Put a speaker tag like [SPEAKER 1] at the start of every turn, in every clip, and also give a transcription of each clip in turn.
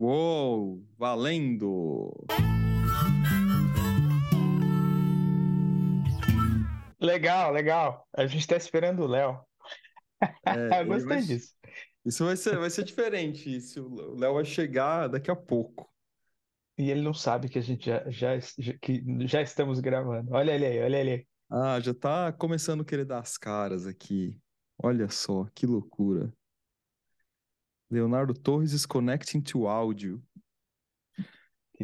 [SPEAKER 1] Uou, valendo!
[SPEAKER 2] Legal, legal. A gente tá esperando o Léo.
[SPEAKER 1] É, ele
[SPEAKER 2] Gostei
[SPEAKER 1] vai...
[SPEAKER 2] disso.
[SPEAKER 1] Isso vai ser, vai ser diferente. Isso, o Léo vai chegar daqui a pouco.
[SPEAKER 2] E ele não sabe que a gente já, já, que já estamos gravando. Olha ele aí, olha ele aí.
[SPEAKER 1] Ah, já tá começando a querer dar as caras aqui. Olha só, que loucura. Leonardo Torres is connecting to áudio.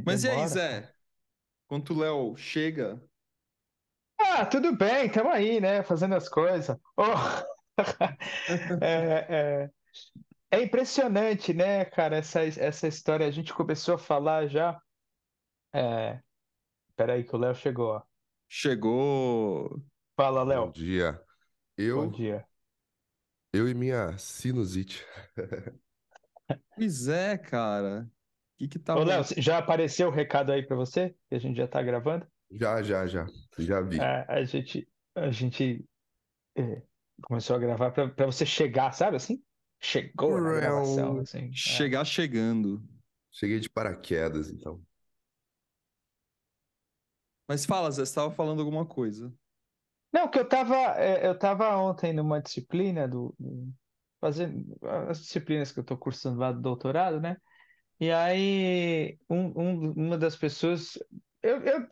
[SPEAKER 1] Mas e aí,
[SPEAKER 2] demora,
[SPEAKER 1] Zé?
[SPEAKER 2] cara.
[SPEAKER 1] Enquanto o Léo chega,
[SPEAKER 2] Ah, tudo bem, estamos aí, né? Fazendo as coisas. Oh, é, é, é impressionante, né, cara, essa, essa história. A gente começou a falar já. É, peraí, que o Léo chegou. ó.
[SPEAKER 1] chegou.
[SPEAKER 2] Fala,
[SPEAKER 3] Bom
[SPEAKER 2] Léo.
[SPEAKER 3] dia.
[SPEAKER 2] Bom
[SPEAKER 3] Eu,
[SPEAKER 2] dia.
[SPEAKER 3] eu e minha sinusite.
[SPEAKER 1] Pois é, cara. O que que
[SPEAKER 2] Ô,
[SPEAKER 1] tava.
[SPEAKER 2] Léo, já apareceu o recado aí para você? Que a gente já está gravando?
[SPEAKER 3] Já, já, já. Já vi.
[SPEAKER 2] É, a gente, a gente é, começou a gravar para você chegar, sabe assim? Chegou na gravação, assim. é.
[SPEAKER 1] Chegar chegando.
[SPEAKER 3] Cheguei de paraquedas, então.
[SPEAKER 1] Mas fala, Zé, você estava falando alguma coisa.
[SPEAKER 2] Não, que eu tava, é, eu tava ontem numa disciplina do, do- fazendo as disciplinas que eu estou cursando lá do doutorado, né? E aí um, um- uma das pessoas, eu, eu,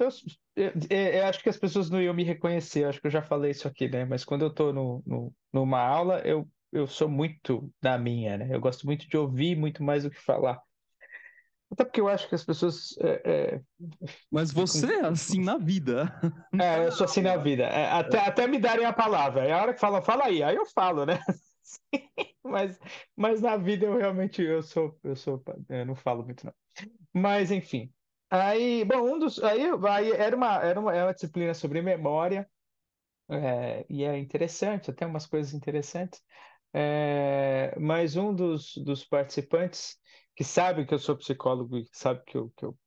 [SPEAKER 2] eu, eu- acho que as pessoas não iam me reconhecer, acho que eu já falei isso aqui, né? Mas quando eu estou no, no, numa aula, eu, eu sou muito da minha, né? Eu gosto muito de ouvir muito mais do que falar. Até porque eu acho que as pessoas é, é,
[SPEAKER 1] Mas você é assim na vida.
[SPEAKER 2] É, eu sou assim na vida. É, até, até me darem a palavra. É a hora que falam, fala aí, aí eu falo, né? Mas, mas na vida eu realmente eu sou, eu sou, eu não falo muito, não. Mas enfim. Aí, bom, um dos. Aí, aí era uma, era uma, é uma disciplina sobre memória, é, e é interessante, até umas coisas interessantes. É, mas um dos, dos participantes que sabe que eu sou psicólogo e sabe que eu, que eu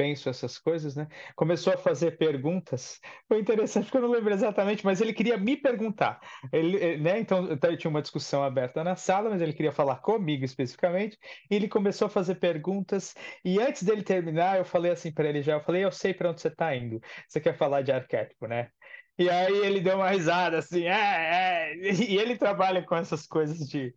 [SPEAKER 2] penso essas coisas, né? Começou a fazer perguntas. Foi interessante porque eu não lembro exatamente, mas ele queria me perguntar. Ele, eh, né? Então, então tinha uma discussão aberta na sala, mas ele queria falar comigo especificamente. E ele começou a fazer perguntas. E antes dele terminar, eu falei assim para ele já, eu falei, eu sei para onde você está indo. Você quer falar de arquétipo, né? E aí ele deu uma risada assim, é, é. E ele trabalha com essas coisas de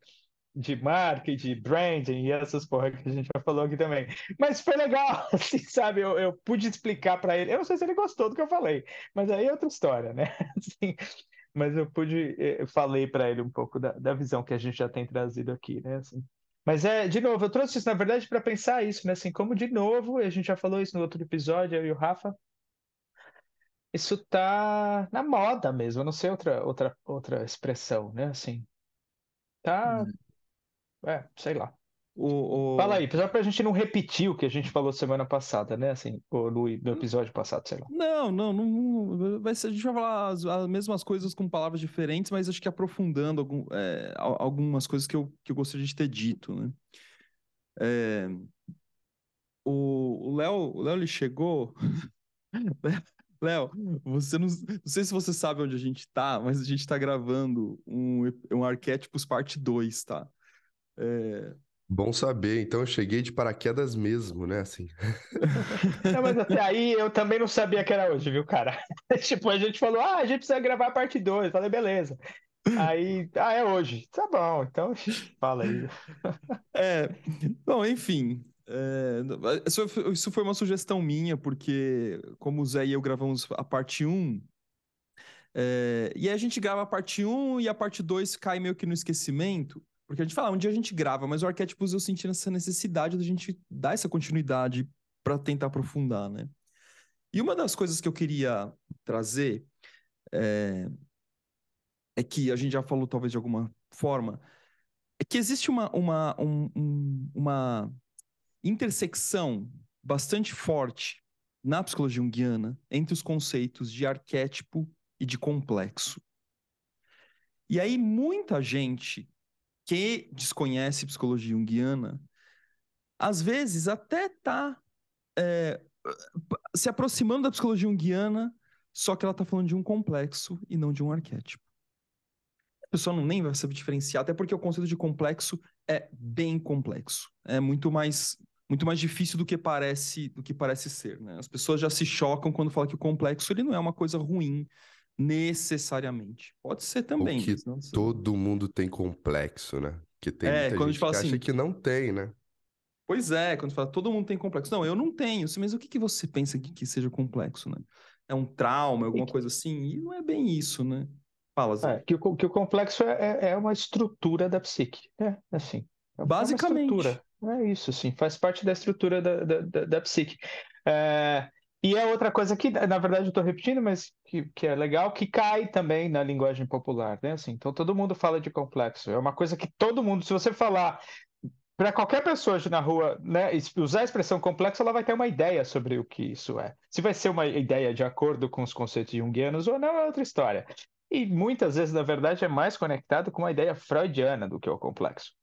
[SPEAKER 2] de marketing, de branding e essas porra que a gente já falou aqui também. Mas foi legal, assim, sabe? Eu, eu pude explicar para ele. Eu não sei se ele gostou do que eu falei, mas aí é outra história, né? Assim, mas eu pude, eu falei para ele um pouco da, da visão que a gente já tem trazido aqui, né? Assim. Mas é, de novo, eu trouxe isso, na verdade, para pensar isso, né? Assim, como de novo, a gente já falou isso no outro episódio, eu e o Rafa, isso tá na moda mesmo, eu não sei outra, outra, outra expressão, né? Assim, tá, é, sei lá.
[SPEAKER 1] O, o-
[SPEAKER 2] Fala aí, só pra gente não repetir o que a gente falou semana passada, né? Assim, ou no, no episódio passado, sei lá.
[SPEAKER 1] Não, não, não, vai ser, a gente vai falar as, as mesmas coisas com palavras diferentes, mas acho que aprofundando algum- é, al- algumas coisas que eu, que eu gostaria de ter dito, né? É, o Léo, Léo, ele chegou... Léo, você não, não sei se você sabe onde a gente tá, mas a gente tá gravando um, um Arquétipos parte 2, tá? É,
[SPEAKER 3] Bom saber. Então eu cheguei de paraquedas mesmo, né? Assim.
[SPEAKER 2] Não, mas até aí eu também não sabia que era hoje, viu, cara? Tipo, a gente falou, ah, a gente precisa gravar a parte 2. Falei, beleza. Aí, ah, é hoje. Tá bom, então fala aí.
[SPEAKER 1] É, bom, enfim. é, isso, foi- uma sugestão minha, porque como o Zé e eu gravamos a parte 1, é, e aí a gente grava a parte 1 e a parte 2 cai meio que no esquecimento, porque a gente fala, "Ah, um dia a gente grava, mas o Arquétipos eu senti essa necessidade da gente dar essa continuidade para tentar aprofundar, né? E uma das coisas que eu queria trazer é, é que a gente já falou talvez de alguma forma, é que existe uma, uma, um- um- uma intersecção bastante forte na psicologia junguiana entre os conceitos de arquétipo e de complexo. E aí, muita gente que desconhece psicologia junguiana, às vezes até está se aproximando da psicologia junguiana, só que ela está falando de um complexo e não de um arquétipo. A pessoa não nem vai saber diferenciar, até porque o conceito de complexo é bem complexo. É muito mais muito mais difícil do que parece do que parece ser, né? As pessoas já se chocam quando falam que o complexo ele não é uma coisa ruim necessariamente. Pode ser também.
[SPEAKER 3] Que todo mundo tem complexo, né? Que tem
[SPEAKER 1] é,
[SPEAKER 3] muita
[SPEAKER 1] quando
[SPEAKER 3] gente
[SPEAKER 1] a gente fala
[SPEAKER 3] que
[SPEAKER 1] assim,
[SPEAKER 3] acha que não tem, né?
[SPEAKER 1] Pois é, quando fala todo mundo tem complexo. Não, eu não tenho. Mas o que, que você pensa que, que seja complexo, né? É um trauma, alguma coisa assim? E não é bem isso, né? Fala, Zé.
[SPEAKER 2] É, que, o, que o complexo é, é, é uma estrutura da psique, né? Assim, é
[SPEAKER 1] Basicamente.
[SPEAKER 2] É isso, sim. Faz parte da estrutura da, da, da, da psique. É, e é outra coisa que, na verdade, eu estou repetindo, mas que, que, é legal, que cai também na linguagem popular, né? Assim, então todo mundo fala de complexo. É uma coisa que todo mundo, se você falar para qualquer pessoa na rua, né, usar a expressão complexo, ela vai ter uma ideia sobre o que isso é. Se vai ser uma ideia de acordo com os conceitos junguianos ou não, é outra história. E muitas vezes, na verdade, é mais conectado com uma ideia freudiana do que o complexo.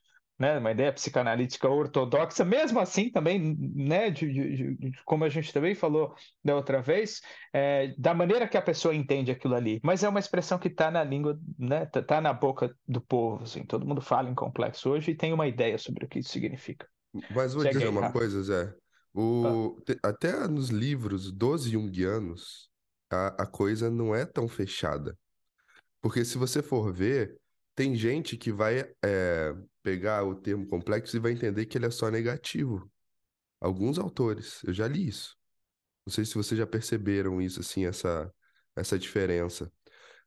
[SPEAKER 2] Né, uma ideia psicanalítica ortodoxa, mesmo assim também, né, de, de, de, como a gente também falou da outra vez, é, da maneira que a pessoa entende aquilo ali. Mas é uma expressão que está na língua, né, tá, tá, na boca do povo, assim, todo mundo fala em complexo hoje e tem uma ideia sobre o que isso significa.
[SPEAKER 3] Mas vou Segue dizer uma coisa, Zé. O, ah. Até nos livros dos junguianos, a, a coisa não é tão fechada. Porque se você for ver, tem gente que vai é, pegar o termo complexo e vai entender que ele é só negativo. Alguns autores, eu já li isso. Não sei se vocês já perceberam isso, assim, essa, essa diferença.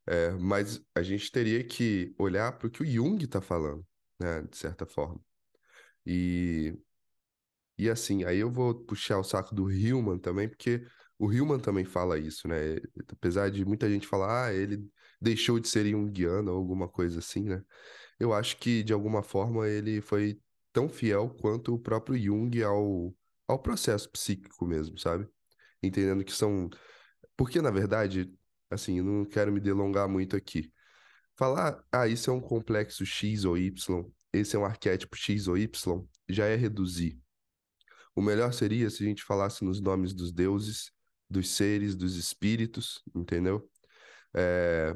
[SPEAKER 3] É, mas a gente teria que olhar para o que o Jung está falando, né, de certa forma. E, e assim, aí eu vou puxar o saco do Hillman também, porque o Hillman também fala isso, né? Apesar de muita gente falar, ah, ele deixou de ser junguiano ou alguma coisa assim, né? Eu acho que, de alguma forma, ele foi tão fiel quanto o próprio Jung ao, ao processo psíquico mesmo, sabe? Entendendo que são. Porque, na verdade, assim, eu não quero me delongar muito aqui. Falar, ah, isso é um complexo X ou Y, esse é um arquétipo X ou Y, já é reduzir. O melhor seria se a gente falasse nos nomes dos deuses, dos seres, dos espíritos, entendeu? É,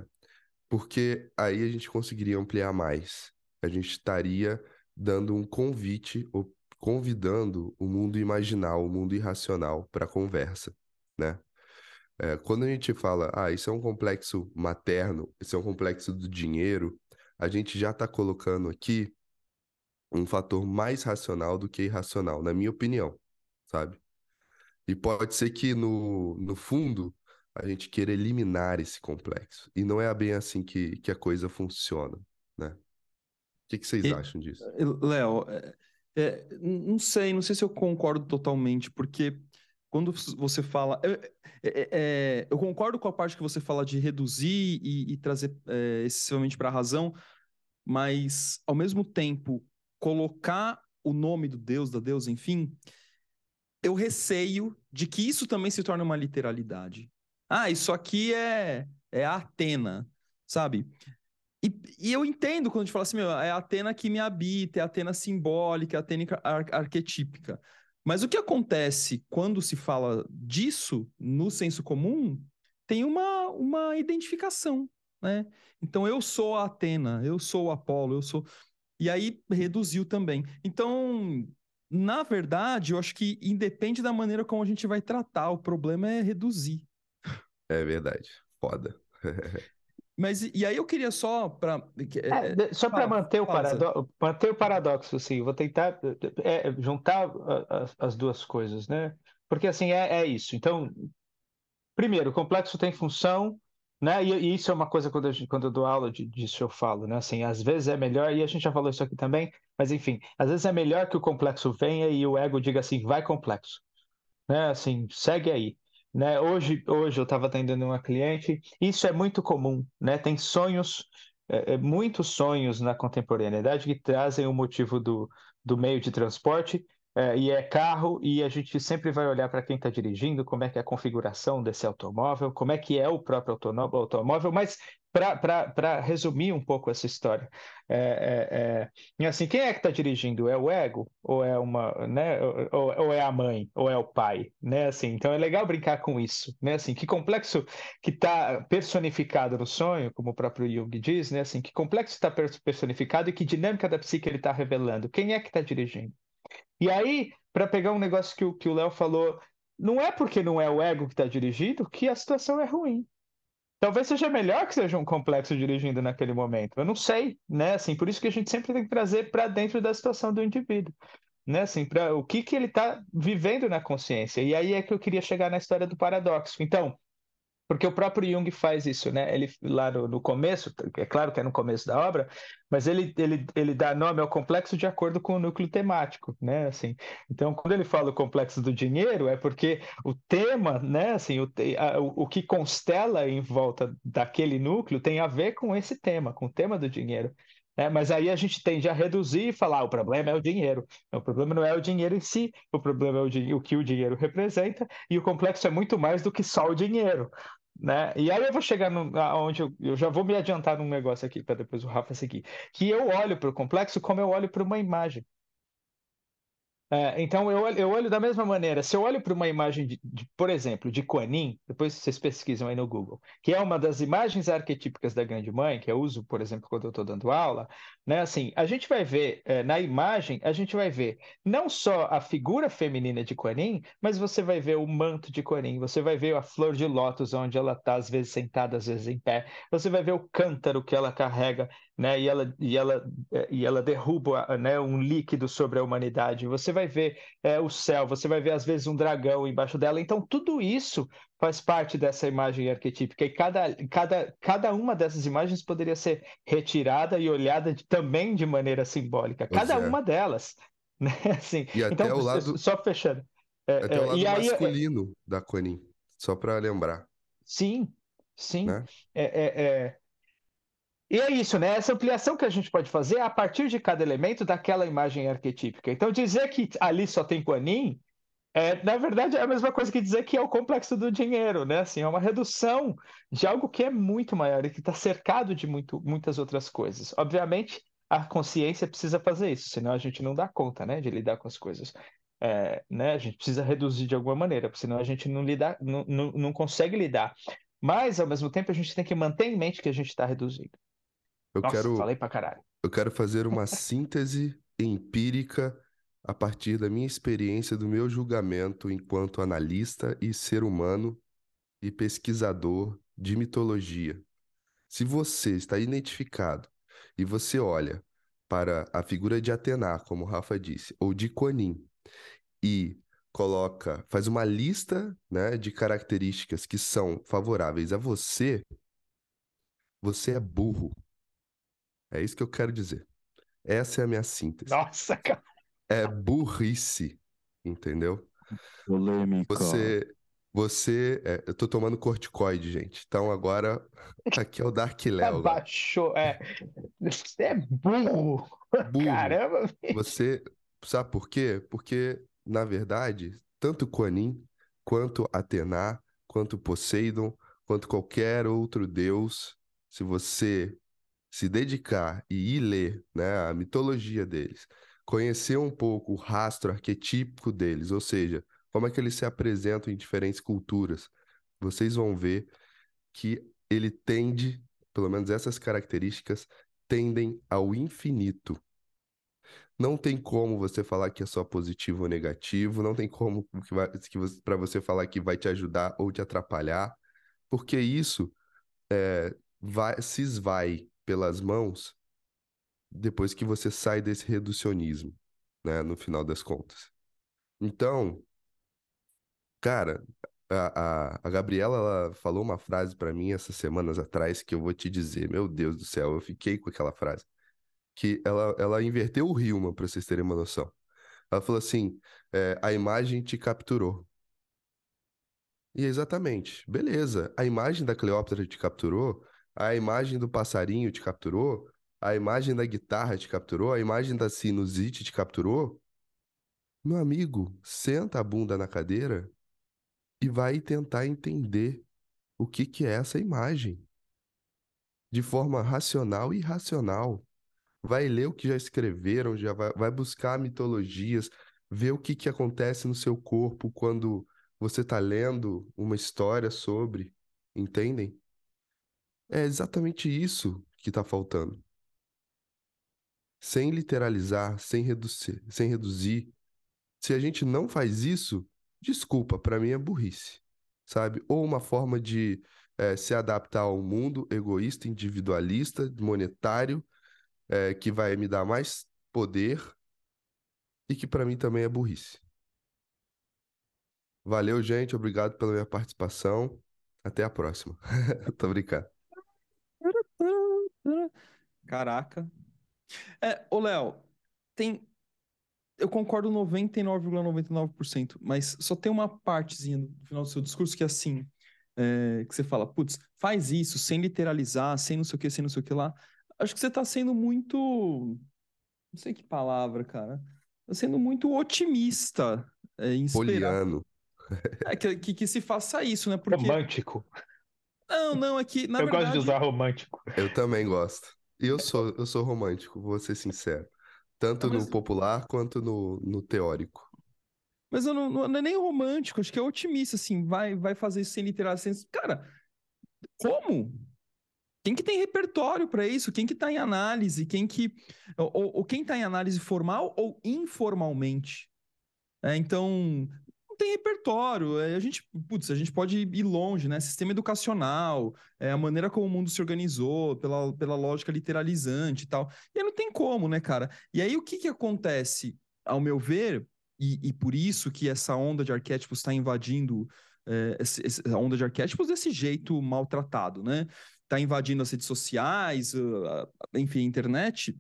[SPEAKER 3] porque aí a gente conseguiria ampliar mais. A gente estaria dando um convite, ou convidando o mundo imaginal, o mundo irracional para a conversa, né? É, quando a gente fala, ah, isso é um complexo materno, isso é um complexo do dinheiro, a gente já está colocando aqui um fator mais racional do que irracional, na minha opinião, sabe? E pode ser que no, no fundo a gente queira eliminar esse complexo. E não é bem assim que, que a coisa funciona, né? O que, que vocês e, acham disso?
[SPEAKER 1] Léo, é, é, não sei, não sei se eu concordo totalmente, porque quando você fala. É, eu concordo com a parte que você fala de reduzir e, e trazer excessivamente para a razão, mas, ao mesmo tempo, colocar o nome do Deus, da Deus, enfim, eu receio de que isso também se torne uma literalidade. Ah, isso aqui é, é a Atena, sabe? E, e, eu entendo quando a gente fala assim, meu, é a Atena que me habita, é a Atena simbólica, é a Atena ar arquetípica. Mas o que acontece quando se fala disso no senso comum tem uma, uma identificação, né? Então eu sou a Atena, eu sou o Apolo, eu sou. E aí reduziu também. Então, na verdade, eu acho que independe da maneira como a gente vai tratar, o problema é reduzir.
[SPEAKER 3] É verdade. Foda.
[SPEAKER 1] Mas e aí eu queria só para
[SPEAKER 2] é, é, só para manter o paradoxo, manter o paradoxo assim, vou tentar é, juntar as, as, duas coisas, né? Porque assim é, é isso. Então, primeiro, o complexo tem função, né? E, e isso é uma coisa quando, eu, quando eu dou aula de, disso eu falo, né? Assim, às vezes é melhor e a gente já falou isso aqui também, mas enfim, às vezes é melhor que o complexo venha e o ego diga assim, vai complexo, né? Assim, segue aí. Né? Hoje, hoje eu estava atendendo uma cliente, isso é muito comum, né? Tem sonhos, é, é, muitos sonhos na contemporaneidade que trazem o motivo do, do meio de transporte é, e é carro, e a gente sempre vai olhar para quem está dirigindo, como é que é a configuração desse automóvel, como é que é o próprio automóvel, mas para resumir um pouco essa história, é, é, é assim, quem é que está dirigindo? É o ego? Ou é uma, né? Ou, ou, é a mãe? Ou é o pai? Né? Assim, então é legal brincar com isso, né? Assim, que complexo que está personificado no sonho, como o próprio Jung diz, né? Assim, que complexo está personificado e que dinâmica da psique ele está revelando? Quem é que está dirigindo? E aí, para pegar um negócio que o que o Léo falou, não é porque não é o ego que está dirigindo que a situação é ruim. Talvez seja melhor que seja um complexo dirigindo naquele momento. Eu não sei, né? Assim, por isso que a gente sempre tem que trazer para dentro da situação do indivíduo, né? Assim, para o que que ele está vivendo na consciência. E aí é que eu queria chegar na história do paradoxo. Então, porque o próprio Jung faz isso, né? Ele lá no, no, começo, é claro que é no começo da obra, mas ele, ele, ele dá nome ao complexo de acordo com o núcleo temático, né? Assim, então, quando ele fala o complexo do dinheiro, é porque o tema, né? Assim, o, a, o, o que constela em volta daquele núcleo tem a ver com esse tema, com o tema do dinheiro. É, mas aí a gente tende a reduzir e falar: o problema é o dinheiro. O problema não é o dinheiro em si, o problema é o, o que o dinheiro representa, e o complexo é muito mais do que só o dinheiro. Né? E aí eu vou chegar no, onde eu, eu, já vou me adiantar num negócio aqui para depois o Rafa seguir, que eu olho para o complexo como eu olho para uma imagem. É, então eu, eu olho da mesma maneira. Se eu olho para uma imagem, de, de, por exemplo, de Kuan depois vocês pesquisam aí no Google, que é uma das imagens arquetípicas da Grande Mãe, que eu uso, por exemplo, quando eu estou dando aula, né? Assim, a gente vai ver é, na imagem, a gente vai ver não só a figura feminina de Kuan mas você vai ver o manto de Kuan você vai ver a flor de lótus onde ela está às vezes sentada, às vezes em pé, você vai ver o cântaro que ela carrega né? E ela, e ela, é, e ela derruba né, um líquido sobre a humanidade. Você vai ver é, o céu, você vai ver às vezes um dragão embaixo dela. Então tudo isso faz parte dessa imagem arquetípica e cada, cada, cada uma dessas imagens poderia ser retirada e olhada de, também de maneira simbólica. Pois cada é. uma delas, né? Assim,
[SPEAKER 3] e até então, o lado
[SPEAKER 2] só fechando.
[SPEAKER 3] É, até o é, lado e masculino aí, da Conin, só para lembrar.
[SPEAKER 2] Sim, sim. Né? é, é e é isso, né? Essa ampliação que a gente pode fazer é a partir de cada elemento daquela imagem arquetípica. Então, dizer que ali só tem Quanin, é, na verdade, é a mesma coisa que dizer que é o complexo do dinheiro, né? Assim, é uma redução de algo que é muito maior e que está cercado de muito, muitas outras coisas. Obviamente, a consciência precisa fazer isso, senão a gente não dá conta, né, de lidar com as coisas. É, né? A gente precisa reduzir de alguma maneira, senão a gente não, lidar, não, não, não consegue lidar. Mas, ao mesmo tempo, a gente tem que manter em mente que a gente está reduzindo.
[SPEAKER 3] Eu
[SPEAKER 2] Nossa,
[SPEAKER 3] quero,
[SPEAKER 2] falei pra caralho.
[SPEAKER 3] Eu quero fazer uma síntese empírica a partir da minha experiência, do meu julgamento enquanto analista e ser humano e pesquisador de mitologia. Se você está identificado e você olha para a figura de Atena, como o Rafa disse, ou de Quanin, e coloca, faz uma lista né, de características que são favoráveis a você, você é burro. É isso que eu quero dizer. Essa é a minha síntese.
[SPEAKER 2] Nossa, cara.
[SPEAKER 3] É burrice, entendeu?
[SPEAKER 1] Polêmica.
[SPEAKER 3] Você, você, é, eu tô tomando corticoide, gente. Então agora aqui é o Dark Léo.
[SPEAKER 2] Abaixou, é. Você é burro. burro. Caramba.
[SPEAKER 3] Você, sabe por quê? Porque na verdade, tanto Quanin quanto Atena, quanto Poseidon, quanto qualquer outro deus, se você se dedicar e ir ler né, a mitologia deles, conhecer um pouco o rastro arquetípico deles, ou seja, como é que eles se apresentam em diferentes culturas, vocês vão ver que ele tende, pelo menos essas características, tendem ao infinito. Não tem como você falar que é só positivo ou negativo, não tem como para você falar que vai te ajudar ou te atrapalhar, porque isso é, vai, se esvai pelas mãos depois que você sai desse reducionismo, né, no final das contas. Então, cara, a, a, a Gabriela ela falou uma frase para mim essas semanas atrás que eu vou te dizer, meu Deus do céu, eu fiquei com aquela frase. Que ela, ela inverteu o Rilma, para vocês terem uma noção. Ela falou assim: é, a imagem te capturou. E exatamente, beleza, a imagem da Cleópatra te capturou, a imagem do passarinho te capturou? A imagem da guitarra te capturou? A imagem da sinusite te capturou? Meu amigo, senta a bunda na cadeira e vai tentar entender o que, que é essa imagem. De forma racional e irracional. Vai ler o que já escreveram, já vai, vai buscar mitologias, ver o que, que acontece no seu corpo quando você está lendo uma história sobre. Entendem? É exatamente isso que está faltando. Sem literalizar, sem reduzir, sem reduzir, Se a gente não faz isso, desculpa, para mim é burrice, sabe? Ou uma forma de é, se adaptar ao mundo egoísta, individualista, monetário, é, que vai me dar mais poder e que para mim também é burrice. Valeu, gente. Obrigado pela minha participação. Até a próxima. Tô brincando.
[SPEAKER 1] Caraca. É, ô Léo, tem. Eu concordo 99,99%, mas só tem uma partezinha no final do seu discurso que é assim: é, que você fala, putz, faz isso sem literalizar, sem não sei o que, sem não sei o que lá. Acho que você tá sendo muito. Não sei que palavra, cara. Tá sendo muito otimista é.
[SPEAKER 3] Poliano.
[SPEAKER 1] É, que, que, que, se faça isso, né? Porque...
[SPEAKER 2] Romântico.
[SPEAKER 1] Não, não, é que, na
[SPEAKER 2] eu
[SPEAKER 1] verdade...
[SPEAKER 2] gosto de usar romântico.
[SPEAKER 3] Eu também gosto. E eu sou, eu sou romântico, vou ser sincero. Tanto mas... no popular quanto no, no teórico.
[SPEAKER 1] Mas eu não, não, é nem romântico, acho que é otimista, assim, vai, vai fazer isso sem literalidade. Sem... Cara, como? Quem que tem repertório para isso? Quem que está em análise? Quem que... Ou, ou quem está em análise formal ou informalmente? É, então, tem repertório. É, a gente, putz, a gente pode ir longe, né? Sistema educacional, é, a maneira como o mundo se organizou, pela, pela lógica literalizante e tal. E aí não tem como, né, cara? E aí o que que acontece, ao meu ver, e, e por isso que essa onda de arquétipos está invadindo é, essa onda de arquétipos desse jeito maltratado, né? Está invadindo as redes sociais, enfim, a internet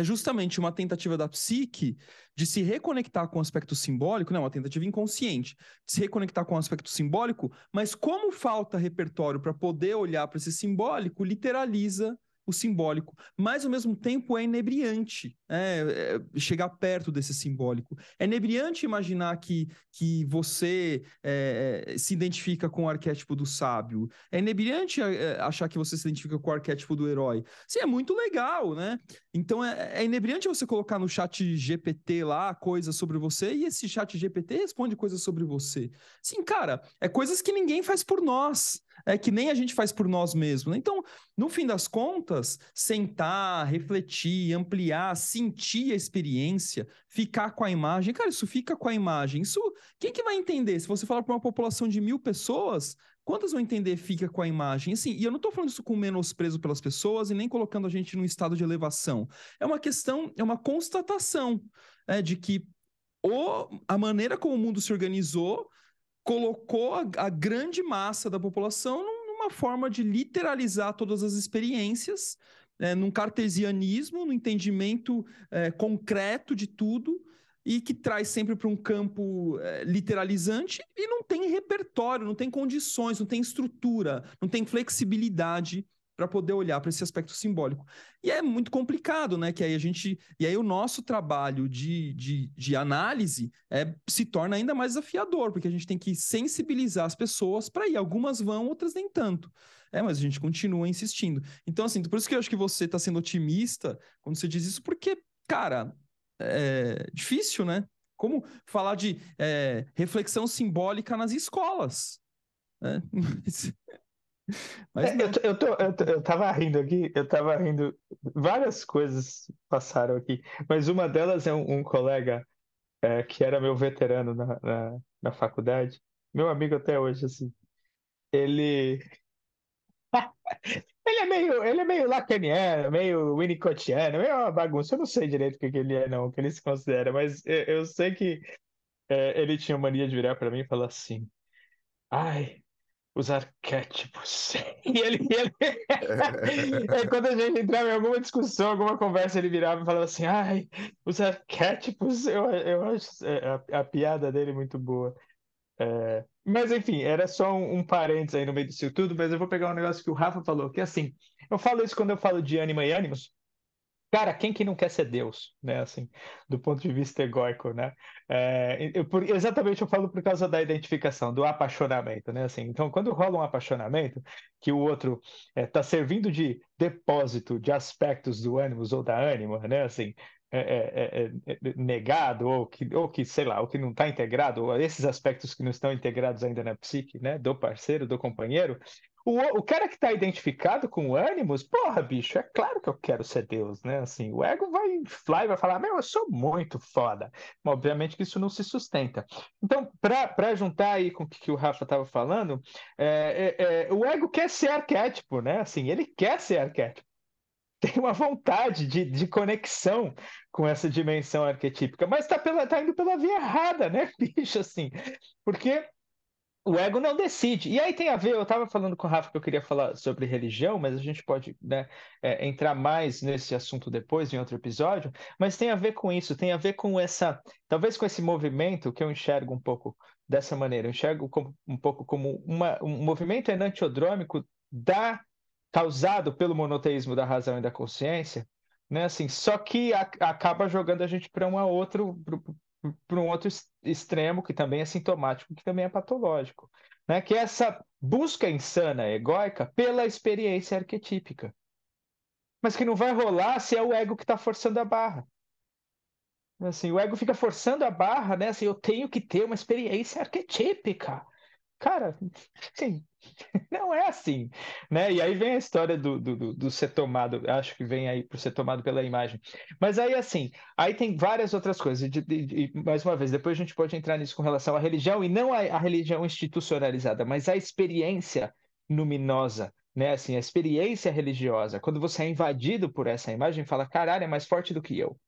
[SPEAKER 1] é justamente uma tentativa da psique de se reconectar com o aspecto simbólico, não, uma tentativa inconsciente, de se reconectar com o aspecto simbólico, mas como falta repertório para poder olhar para esse simbólico, literaliza o simbólico, mas ao mesmo tempo é inebriante é, é, chegar perto desse simbólico. É inebriante imaginar que, que você é, é se identifica com o arquétipo do sábio. É inebriante é, achar que você se identifica com o arquétipo do herói. Sim, é muito legal, né? Então é, é inebriante você colocar no chat GPT lá coisas sobre você e esse chat GPT responde coisas sobre você. Sim, cara, é coisas que ninguém faz por nós é que nem a gente faz por nós mesmos. Né? Então, no fim das contas, sentar, refletir, ampliar, sentir a experiência, ficar com a imagem, cara, isso fica com a imagem. Isso, quem que vai entender? Se você falar para uma população de mil pessoas, quantas vão entender fica com a imagem? Assim, e eu não estou falando isso com menosprezo pelas pessoas e nem colocando a gente num estado de elevação. É uma questão, é uma constatação é, de que o, a maneira como o mundo se organizou colocou a, a grande massa da população numa forma de literalizar todas as experiências, é, num cartesianismo, no entendimento é, concreto de tudo, e que traz sempre para um campo é, literalizante e não tem repertório, não tem condições, não tem estrutura, não tem flexibilidade para poder olhar para esse aspecto simbólico. E é muito complicado, né? Que aí a gente. E aí o nosso trabalho de, de, de análise é, se torna ainda mais desafiador, porque a gente tem que sensibilizar as pessoas para ir. Algumas vão, outras nem tanto. É, mas a gente continua insistindo. Então, assim, por isso que eu acho que você está sendo otimista quando você diz isso, porque, cara, é difícil, né? Como falar de é, reflexão simbólica nas escolas? Né?
[SPEAKER 2] Mas, é, eu, eu, tô, eu, eu tava rindo aqui, eu tava rindo, várias coisas passaram aqui, mas uma delas é um, um colega é, que era meu veterano na, na, na, faculdade, meu amigo até hoje, assim, ele. ele é meio, ele é meio lacaniano, meio winnicottiano, meio uma bagunça, eu não sei direito o que, que ele é, não, o que ele se considera, mas eu, sei que é, ele tinha mania de virar para mim e falar assim: ai os arquétipos. E ele, ele... é, quando a gente entrava em alguma discussão, alguma conversa, ele virava e falava assim: ai, os arquétipos, eu, eu acho é, a, a piada dele muito boa. É, mas enfim, era só um, um parênteses aí no meio disso tudo, mas eu vou pegar um negócio que o Rafa falou, que é assim, eu falo isso quando eu falo de ânima e ânimos, Cara, quem que não quer ser Deus, né? Assim, do ponto de vista egóico, né? É, eu, por, exatamente eu falo por causa da identificação, do apaixonamento, né? Assim, então, quando rola um apaixonamento, que o outro está é, tá servindo de depósito de aspectos do ânimos ou da ânima, né? Assim, é, é, é, é, negado, ou que, ou que, sei lá, ou que não está integrado, ou esses aspectos que não estão integrados ainda na psique, né, do parceiro, do companheiro, o, o cara que está identificado com o ânimos, porra, bicho, é claro que eu quero ser Deus, né? Assim, o ego vai inflar e vai falar, meu, eu sou muito foda. Mas, obviamente que isso não se sustenta. Então, para juntar aí com o que, o Rafa estava falando, é, é, é, o ego quer ser arquétipo, né? Assim, ele quer ser arquétipo tem uma vontade de, de conexão com essa dimensão arquetípica, mas está tá indo pela via errada, né, bicho? Assim, porque o ego não decide. E aí tem a ver, eu estava falando com o Rafa que eu queria falar sobre religião, mas a gente pode né, é, entrar mais nesse assunto depois, em outro episódio, mas tem a ver com isso, tem a ver com essa, talvez com esse movimento que eu enxergo um pouco dessa maneira, eu enxergo como, um pouco como uma, um movimento enantiodrômico da causado pelo monoteísmo da razão e da consciência, né? Assim, só que a, acaba jogando a gente para um outro para um outro extremo que também é sintomático, que também é patológico, né? Que é essa busca insana, egóica pela experiência arquetípica, mas que não vai rolar se é o ego que está forçando a barra. Assim, o ego fica forçando a barra, né? Assim, eu tenho que ter uma experiência arquetípica. Cara, sim, não é assim, né? E aí vem a história do, do, do ser tomado, acho que vem aí por ser tomado pela imagem. Mas aí, assim, aí tem várias outras coisas. E, e, mais uma vez, depois a gente pode entrar nisso com relação à religião, e não a religião institucionalizada, mas a experiência luminosa, né? Assim, a experiência religiosa. Quando você é invadido por essa imagem, fala, caralho, é mais forte do que eu.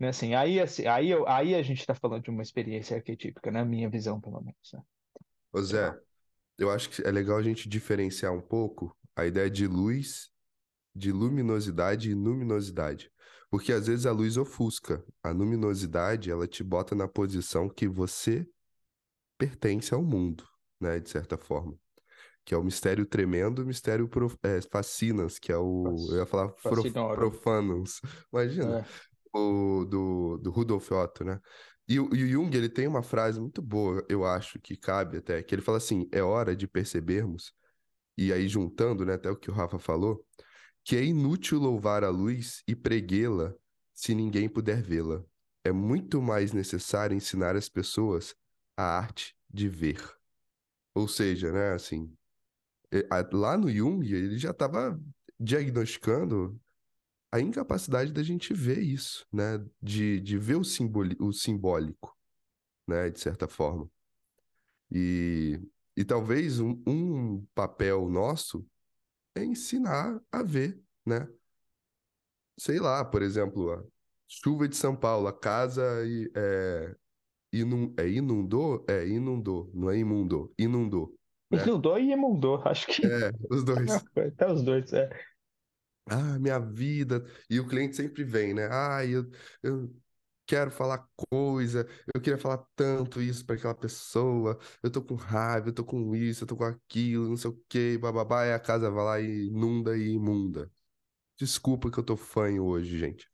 [SPEAKER 2] Né? Assim, aí, assim, aí, aí a gente está falando de uma experiência arquetípica, na minha visão, pelo menos. Né?
[SPEAKER 3] Ô Zé, eu acho que é legal a gente diferenciar um pouco a ideia de luz, de luminosidade e luminosidade. Porque às vezes a luz ofusca. A luminosidade, ela te bota na posição que você pertence ao mundo, né? De certa forma. Que é o mistério tremendo, o mistério prof... é, fascinas, que é o. Eu ia falar prof... profanos. Imagina. É. O do, do Rudolf Otto, né? E o, e o Jung, ele tem uma frase muito boa, eu acho, que cabe até, que ele fala assim, é hora de percebermos, e aí juntando, né, até o que o Rafa falou, que é inútil louvar a luz e preguê-la se ninguém puder vê-la. É muito mais necessário ensinar as pessoas a arte de ver. Ou seja, né, assim, lá no Jung, ele já estava diagnosticando a incapacidade da gente ver isso, né? De, de ver o, simboli, o simbólico, né? De certa forma. E, e talvez um, um papel nosso é ensinar a ver, né? Sei lá, por exemplo, a chuva de São Paulo, a casa é, é inundou? É, inundou, não é imundou, inundou.
[SPEAKER 2] Né? Inundou e imundou, acho que.
[SPEAKER 3] É, os dois.
[SPEAKER 2] Até os dois, é
[SPEAKER 3] ah, minha vida. E o cliente sempre vem, né? Ah, eu, eu quero falar coisa, eu queria falar tanto isso para aquela pessoa, eu tô com raiva, eu tô com isso, eu tô com aquilo, não sei o quê, bababá, e a casa vai lá e inunda e imunda. Desculpa que eu tô fanho hoje, gente.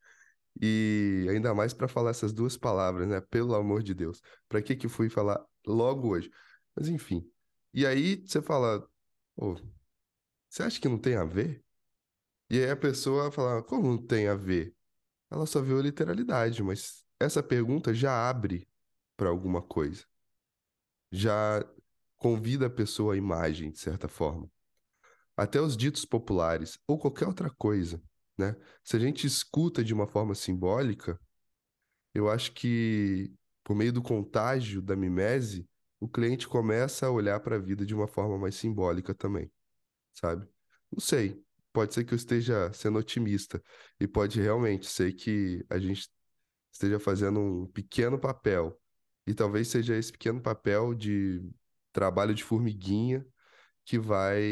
[SPEAKER 3] E ainda mais para falar essas duas palavras, né? Pelo amor de Deus. Para que que fui falar logo hoje? Mas enfim. E aí você fala, oh, você acha que não tem a ver? E aí a pessoa fala, como tem a ver? Ela só viu a literalidade, mas essa pergunta já abre para alguma coisa. Já convida a pessoa à imagem, de certa forma. Até os ditos populares, ou qualquer outra coisa, né? Se a gente escuta de uma forma simbólica, eu acho que por meio do contágio da mimese, o cliente começa a olhar para a vida de uma forma mais simbólica também, sabe? Não sei, pode ser que eu esteja sendo otimista e pode realmente ser que a gente esteja fazendo um pequeno papel e talvez seja esse pequeno papel de trabalho de formiguinha que vai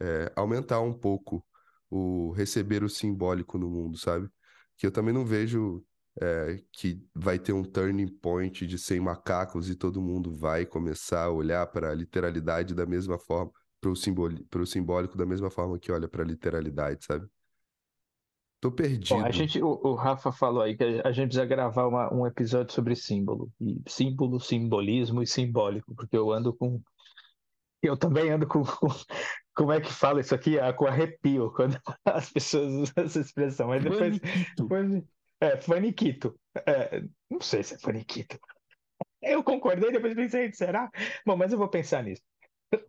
[SPEAKER 3] é, aumentar um pouco o receber o simbólico no mundo, sabe? Que eu também não vejo é, que vai ter um turning point de 100 macacos e todo mundo vai começar a olhar para a literalidade da mesma forma pro, simboli, pro simbólico da mesma forma que olha pra literalidade, sabe? Tô perdido. Bom,
[SPEAKER 2] a gente, o, o, Rafa falou aí que a gente precisa gravar uma, um episódio sobre símbolo. E símbolo, simbolismo e simbólico, porque eu ando com. Eu também ando com. com como é que fala isso aqui? Ah, com arrepio, quando as pessoas usam essa expressão. Mas depois. depois É, faniquito. É, não sei se é faniquito. Eu concordei, depois pensei, será? Bom, mas eu vou pensar nisso.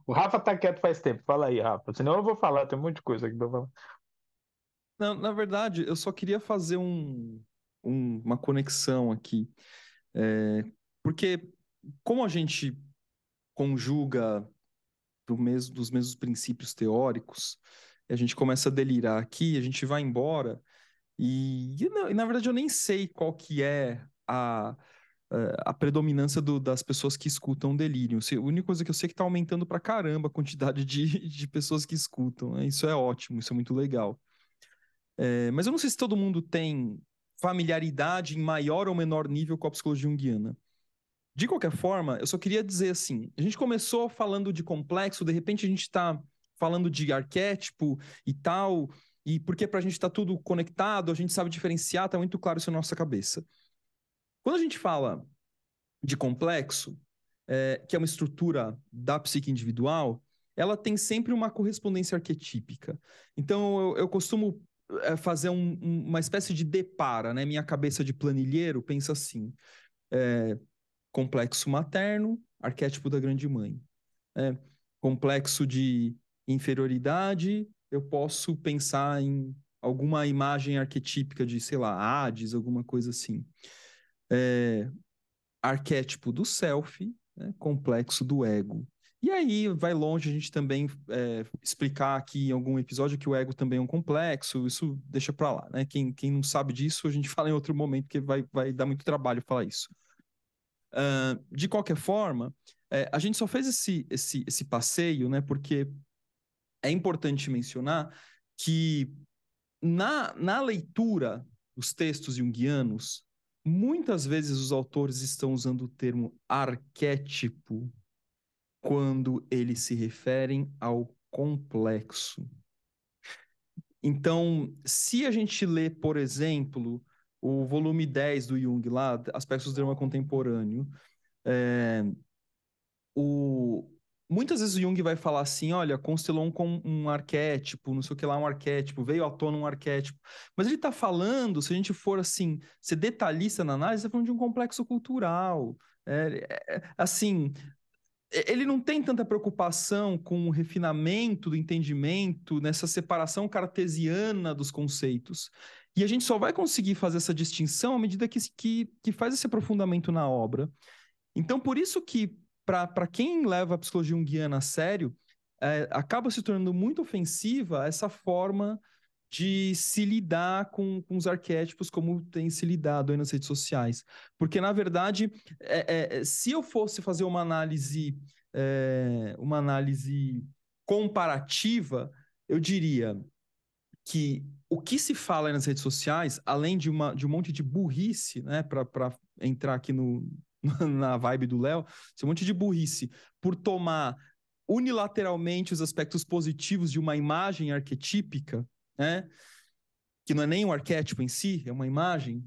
[SPEAKER 2] O Rafa tá quieto faz tempo. Fala aí, Rafa. Senão eu vou falar, tem um monte de coisa aqui pra falar.
[SPEAKER 1] Não, na verdade, eu só queria fazer um, um, uma conexão aqui. É, porque como a gente conjuga do mesmo, dos mesmos princípios teóricos, a gente começa a delirar aqui, a gente vai embora, e, e, na, e na, verdade eu nem sei qual que é a, a predominância do, das pessoas que escutam delírio. A única coisa que eu sei é que está aumentando para caramba a quantidade de, de pessoas que escutam. Né? Isso é ótimo, isso é muito legal. É, mas eu não sei se todo mundo tem familiaridade em maior ou menor nível com a psicologia junguiana. De qualquer forma, eu só queria dizer assim: a gente começou falando de complexo, de repente a gente está falando de arquétipo e tal, e porque para a gente está tudo conectado, a gente sabe diferenciar, está muito claro isso na nossa cabeça. Quando a gente fala de complexo, é, que é uma estrutura da psique individual, ela tem sempre uma correspondência arquetípica. Então, eu, eu costumo é, fazer um, um, uma espécie de depara, né? Minha cabeça de planilheiro pensa assim: é, complexo materno, arquétipo da grande mãe. É, complexo de inferioridade, eu posso pensar em alguma imagem arquetípica de, sei lá, Hades, alguma coisa assim. É, arquétipo do self, né? complexo do ego. E aí vai longe a gente também é, explicar aqui em algum episódio que o ego também é um complexo, isso deixa para lá, né? Quem, quem não sabe disso, a gente fala em outro momento, porque vai, vai dar muito trabalho falar isso. Uh, de qualquer forma, é, a gente só fez esse, esse, esse passeio, né? Porque é importante mencionar que na, na leitura dos textos junguianos, muitas vezes os autores estão usando o termo arquétipo quando eles se referem ao complexo. Então, se a gente lê, por exemplo, o volume 10 do Jung, lá, Aspectos do Drama Contemporâneo, é, o, muitas vezes o Jung vai falar assim, olha, constelou um, um arquétipo, não sei o que lá, um arquétipo, veio à tona um arquétipo. Mas ele está falando, se a gente for assim, ser detalhista na análise, está falando de um complexo cultural. É, é, assim, ele não tem tanta preocupação com o refinamento do entendimento, nessa separação cartesiana dos conceitos. E a gente só vai conseguir fazer essa distinção à medida que, que, que faz esse aprofundamento na obra. Então, por isso que, para quem leva a psicologia junguiana a sério, é, acaba se tornando muito ofensiva essa forma de se lidar com, com, os arquétipos como tem se lidado aí nas redes sociais. Porque, na verdade, é, é, se eu fosse fazer uma análise, é, uma análise comparativa, eu diria que o que se fala nas redes sociais, além de, uma, de um monte de burrice, né, para entrar aqui no, na vibe do Léo, um monte de burrice por tomar unilateralmente os aspectos positivos de uma imagem arquetípica, né? que não é nem um arquétipo em si, é uma imagem,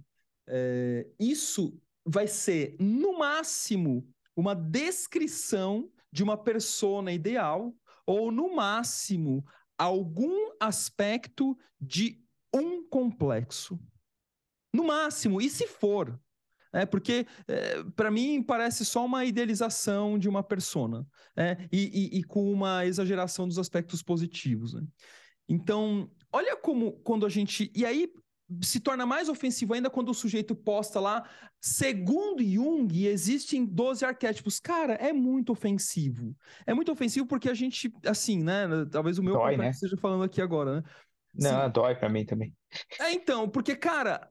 [SPEAKER 1] é, isso vai ser, no máximo, uma descrição de uma persona ideal, ou no máximo, algum aspecto de um complexo. No máximo, e se for? É, porque, é, para mim, parece só uma idealização de uma persona, é, e, e, e, com uma exageração dos aspectos positivos. Né? Então, olha como quando a gente. E aí se torna mais ofensivo ainda quando o sujeito posta lá, segundo Jung, existem 12 arquétipos. Cara, é muito ofensivo. É muito ofensivo porque a gente, assim, né? Talvez o meu
[SPEAKER 2] dói, né?
[SPEAKER 1] esteja falando aqui agora, né?
[SPEAKER 2] Não, Sim. dói pra mim também.
[SPEAKER 1] É, então, porque, cara,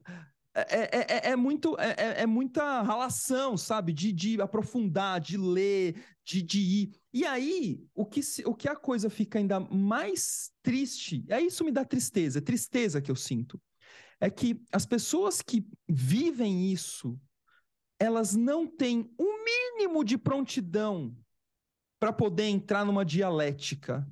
[SPEAKER 1] é, é, é, é, muito, é, é, é muita relação, sabe? De, de aprofundar, de ler, de, de ir. E aí, o que, se, o que a coisa fica ainda mais triste, é isso me dá tristeza, é tristeza que eu sinto. É que as pessoas que vivem isso, elas não têm o um mínimo de prontidão para poder entrar numa dialética,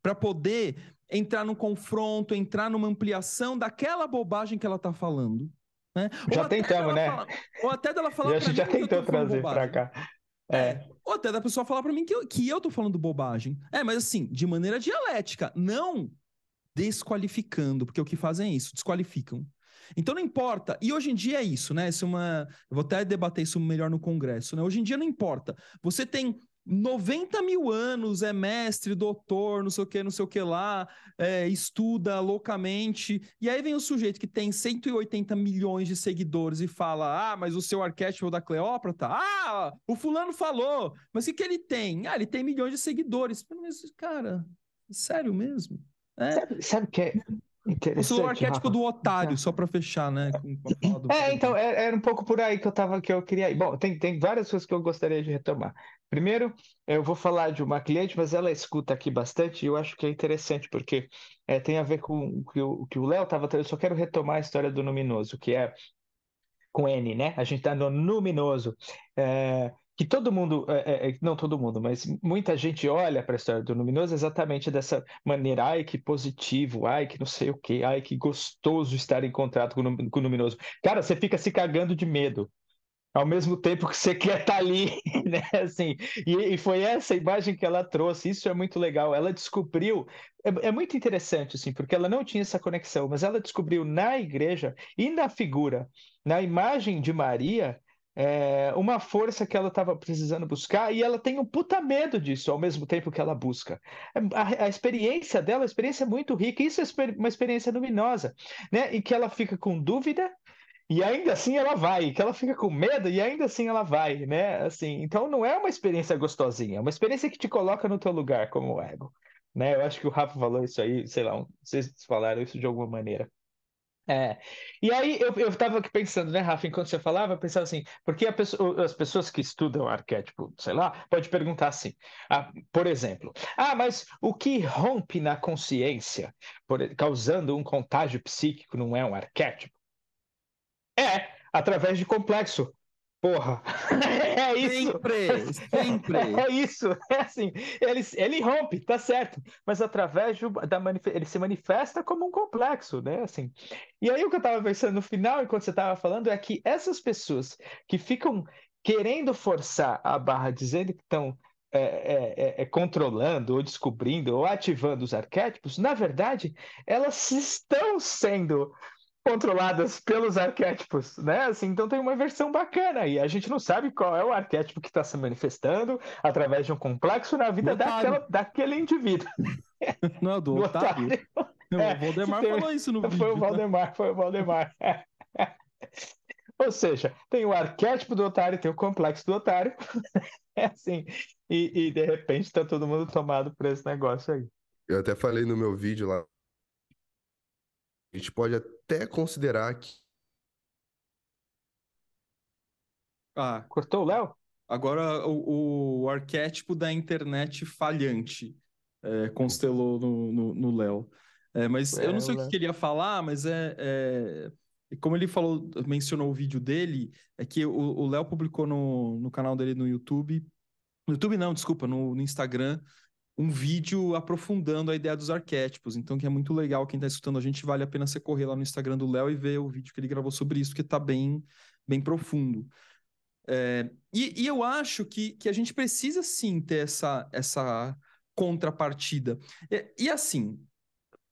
[SPEAKER 1] para poder entrar num confronto, entrar numa ampliação daquela bobagem que ela está falando. Né?
[SPEAKER 2] Já tentamos, né?
[SPEAKER 1] Falar, ou até dela falar
[SPEAKER 2] mim. já tentou trazer para cá.
[SPEAKER 1] É. é. Ou até da pessoa falar para mim que eu, que eu tô falando bobagem. É, mas assim, de maneira dialética, não desqualificando, porque o que fazem é isso, desqualificam. Então não importa. E hoje em dia é isso, né? Isso é uma. Eu vou até debater isso melhor no Congresso, né? Hoje em dia não importa. Você tem 90 mil anos, é mestre, doutor, não sei o que, não sei o que lá, é, estuda loucamente. E aí vem o sujeito que tem 180 milhões de seguidores e fala: Ah, mas o seu arquétipo da Cleópatra? Ah, o fulano falou. Mas o que, que ele tem? Ah, ele tem milhões de seguidores. Mas, cara, sério mesmo?
[SPEAKER 2] É. Sabe, sabe que é,
[SPEAKER 1] Interessante, o arquétipo Rafa. do otário, só para fechar, né? Com,
[SPEAKER 2] com é, então, era, é, era um pouco por aí que eu tava, que eu queria ir. Bom, tem, tem várias coisas que eu gostaria de retomar. Primeiro, eu vou falar de uma cliente, mas ela escuta aqui bastante e eu acho que é interessante, porque é, tem a ver com o que o, que o Léo estava Eu só quero retomar a história do luminoso, que é com N, né? A gente está no luminoso. É, que todo mundo, é, é, é, não todo mundo, mas muita gente olha para a história do Luminoso exatamente dessa maneira, ai que positivo, ai que não sei o que, ai que gostoso estar em contato com o, com o Luminoso. Cara, você fica se cagando de medo, ao mesmo tempo que você quer estar tá ali, né? Assim, e, e, foi essa imagem que ela trouxe, isso é muito legal. Ela descobriu, é, é muito interessante, assim, porque ela não tinha essa conexão, mas ela descobriu na igreja e na figura, na imagem de Maria, é, uma força que ela estava precisando buscar e ela tem um puta medo disso ao mesmo tempo que ela busca. É, a, a experiência dela, a experiência é muito rica, isso é uma experiência luminosa, né? E que ela fica com dúvida e ainda assim ela vai, que ela fica com medo e ainda assim ela vai, né? Assim, então não é uma experiência gostosinha, é uma experiência que te coloca no teu lugar como ego, né? Eu acho que o Rafa falou isso aí, sei lá, vocês falaram isso de alguma maneira. É. E aí eu, eu tava aqui pensando, né, Rafa, enquanto você falava, eu pensava assim, porque pessoa, as pessoas que estudam arquétipo, sei lá, pode perguntar assim, ah, por exemplo, ah, mas o que rompe na consciência, por, causando um contágio psíquico, não é um arquétipo? É, através de complexo. Porra, é isso.
[SPEAKER 1] Sempre, sempre.
[SPEAKER 2] É isso, é assim. Ele, ele rompe, tá certo, mas através da ele se manifesta como um complexo, né? Assim. E aí o que eu tava pensando no final, enquanto você tava falando, é que essas pessoas que ficam querendo forçar a barra, dizendo que estão é, é, é, é, controlando ou descobrindo ou ativando os arquétipos, na verdade, elas estão sendo controladas pelos arquétipos, né? Assim, então tem uma versão bacana e a gente não sabe qual é o arquétipo que está se manifestando através de um complexo na vida daquela, daquele indivíduo.
[SPEAKER 1] Não é o do, do otário? otário. É, o Valdemar tem... falou isso no
[SPEAKER 2] foi vídeo. Foi o Valdemar, foi o Valdemar. Ou seja, tem o arquétipo do otário, tem o complexo do otário. É assim. E, e de repente está todo mundo tomado por esse negócio aí.
[SPEAKER 3] Eu até falei no meu vídeo lá a gente pode até considerar que.
[SPEAKER 1] Ah,
[SPEAKER 2] cortou o Léo?
[SPEAKER 1] Agora o, o, arquétipo da internet falhante é, constelou no Léo. É, mas é, eu não sei o que queria falar, mas é, é, Como ele falou, mencionou o vídeo dele, é que o Léo publicou no, no canal dele no YouTube. No YouTube não, desculpa, no, no Instagram, um vídeo aprofundando a ideia dos arquétipos. Então, que é muito legal. Quem está escutando a gente, vale a pena você correr lá no Instagram do Léo e ver o vídeo que ele gravou sobre isso, que está bem, bem profundo. É, e, e, eu acho que, que a gente precisa sim ter essa, essa contrapartida. E, e assim,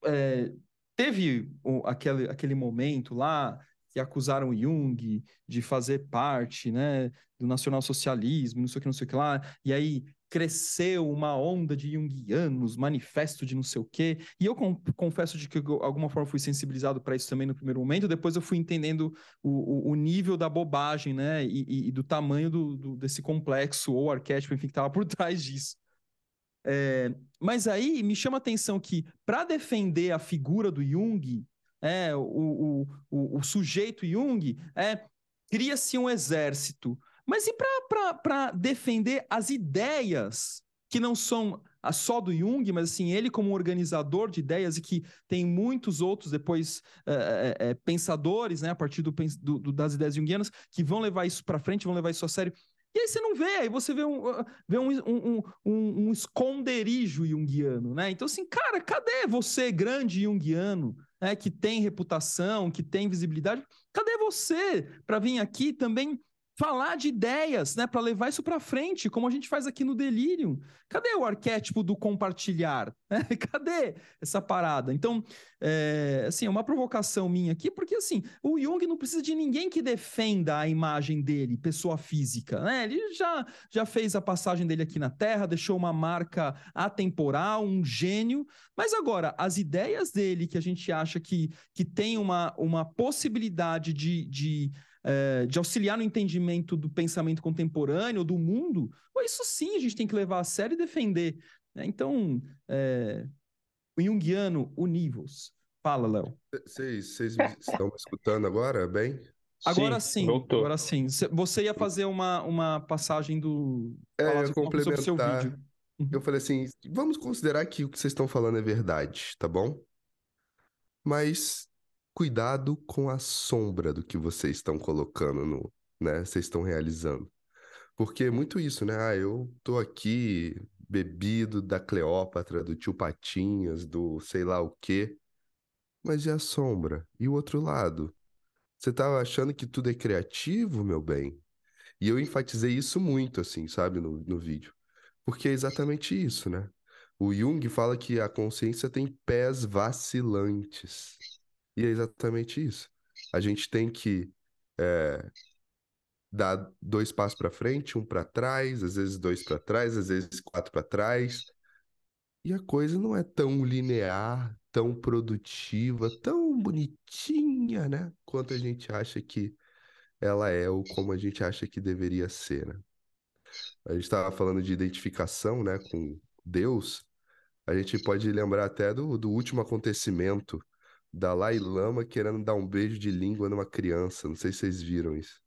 [SPEAKER 1] é, teve o, aquele, aquele momento lá que acusaram Jung de fazer parte né, do nacionalsocialismo, não sei o que, não sei o que lá, e aí cresceu uma onda de junguianos, manifesto de não sei o quê. E eu confesso de que de alguma forma fui sensibilizado para isso também no primeiro momento, depois eu fui entendendo o, o, nível da bobagem, né? E, e, e do tamanho do, do, desse complexo ou arquétipo, enfim, que estava por trás disso. É, mas aí me chama a atenção que, para defender a figura do Jung, é, o, o, o, o sujeito Jung, é, cria-se um exército mas e para defender as ideias que não são só do Jung, mas assim, ele como organizador de ideias e que tem muitos outros depois é, é, pensadores, né, a partir do, do, das ideias junguianas, que vão levar isso para frente, vão levar isso a sério. E aí você não vê, aí você vê um, vê um, um, um, um esconderijo junguiano, né? Então, assim, cara, cadê você, grande junguiano, né, que tem reputação, que tem visibilidade? Cadê você para vir aqui também falar de ideias, né, para levar isso para frente, como a gente faz aqui no Delirium. Cadê o arquétipo do compartilhar? Cadê essa parada? Então, é, assim, é uma provocação minha aqui, porque assim, o Jung não precisa de ninguém que defenda a imagem dele, pessoa física, né? Ele já, já fez a passagem dele aqui na Terra, deixou uma marca atemporal, um gênio, mas agora, as ideias dele que a gente acha que, que tem uma, uma possibilidade de, de é, de auxiliar no entendimento do pensamento contemporâneo, do mundo, isso sim a gente tem que levar a sério e defender. Né? Então, é, o Jungiano univos. Fala, Léo.
[SPEAKER 3] Vocês estão me escutando agora, bem?
[SPEAKER 1] Agora sim, sim agora sim. Você ia fazer uma, uma passagem do.
[SPEAKER 3] É, complementar. Seu vídeo. Uhum. Eu falei assim: vamos considerar que o que vocês estão falando é verdade, tá bom? Mas cuidado com a sombra do que vocês estão colocando no, né? Vocês estão realizando. Porque é muito isso, né? Ah, eu tô aqui bebido da Cleópatra, do tio Patinhas, do sei lá o quê. Mas e a sombra? E o outro lado? Você tava achando que tudo é criativo, meu bem? E eu enfatizei isso muito, assim, sabe, no, no vídeo. Porque é exatamente isso, né? O Jung fala que a consciência tem pés vacilantes. E é exatamente isso. A gente tem que é, dar dois passos para frente, um para trás, às vezes dois para trás, às vezes quatro para trás. E a coisa não é tão linear, tão produtiva, tão bonitinha, né? Quanto a gente acha que ela é ou como a gente acha que deveria ser, né? A gente estava falando de identificação, né, com Deus. A gente pode lembrar até do, do último acontecimento Dalai Lama querendo dar um beijo de língua numa criança. Não sei se vocês viram isso.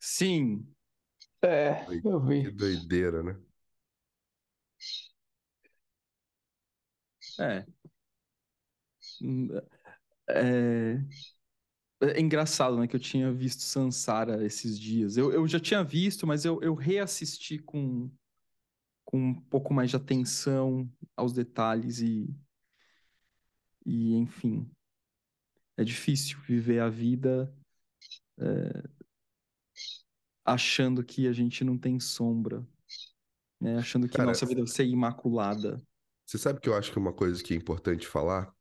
[SPEAKER 1] Sim.
[SPEAKER 2] É, eu vi.
[SPEAKER 3] Que doideira, né?
[SPEAKER 1] É. Hum, é... é engraçado, né? Que eu tinha visto Sansara esses dias. Eu, eu já tinha visto, mas eu, eu reassisti com, com um pouco mais de atenção aos detalhes e, e enfim. É difícil viver a vida é, achando que a gente não tem sombra, né? achando que Cara, nossa vida vai ser imaculada.
[SPEAKER 3] Você sabe que eu acho que uma coisa que é importante falar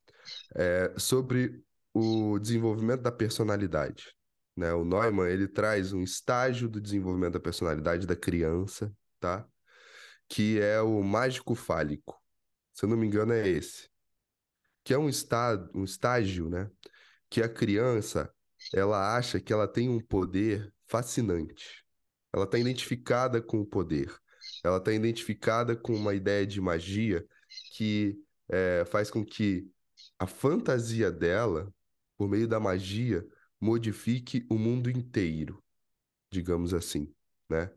[SPEAKER 3] é sobre o desenvolvimento da personalidade. Né? O Neumann ele traz um estágio do desenvolvimento da personalidade da criança, tá? Que é o mágico fálico. Se eu não me engano, é esse. Que é um, estado, um estágio, né? Que a criança ela acha que ela tem um poder fascinante. Ela está identificada com o poder. Ela está identificada com uma ideia de magia que é, faz com que a fantasia dela, por meio da magia, modifique o mundo inteiro, digamos assim, né?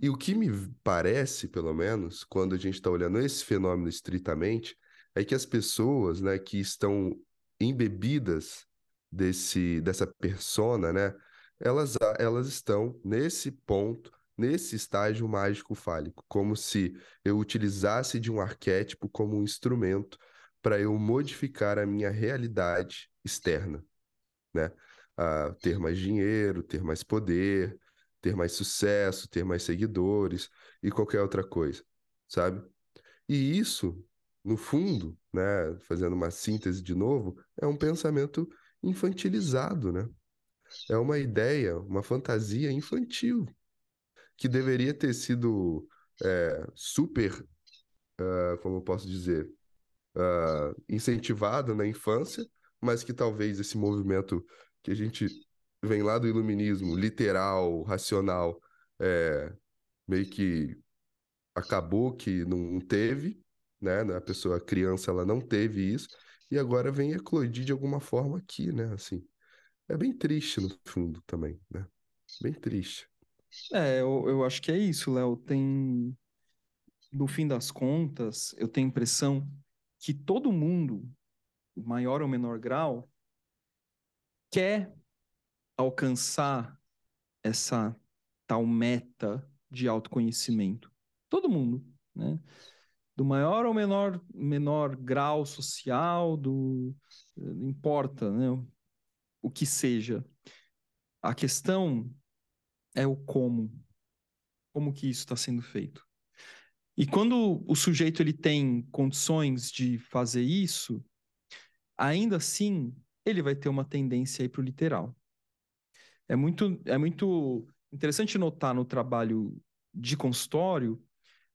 [SPEAKER 3] E o que me parece, pelo menos, quando a gente está olhando esse fenômeno estritamente, é que as pessoas, né, que estão embebidas desse dessa persona, né? Elas elas estão nesse ponto, nesse estágio mágico fálico, como se eu utilizasse de um arquétipo como um instrumento para eu modificar a minha realidade externa, né? A ter mais dinheiro, ter mais poder, ter mais sucesso, ter mais seguidores e qualquer outra coisa, sabe? E isso, no fundo, né, fazendo uma síntese de novo, é um pensamento infantilizado, né? É uma ideia, uma fantasia infantil, que deveria ter sido é, super, uh, como eu posso dizer, uh, incentivada na infância, mas que talvez esse movimento que a gente vem lá do iluminismo, literal, racional, é, meio que acabou que não teve, né? A pessoa, a criança, ela não teve isso, e agora vem eclodir de alguma forma aqui, né? Assim, é bem triste no fundo também, né? Bem triste.
[SPEAKER 1] É, eu, eu acho que é isso, Léo. Tem, no fim das contas, eu tenho a impressão que todo mundo, maior ou menor grau, quer alcançar essa tal meta de autoconhecimento. Todo mundo, né? Do maior ou menor, menor grau social, do não importa, né? o que seja. A questão é o como. Como que isso está sendo feito. E quando o sujeito ele tem condições de fazer isso, ainda assim ele vai ter uma tendência para o literal. É muito, é muito interessante notar no trabalho de consultório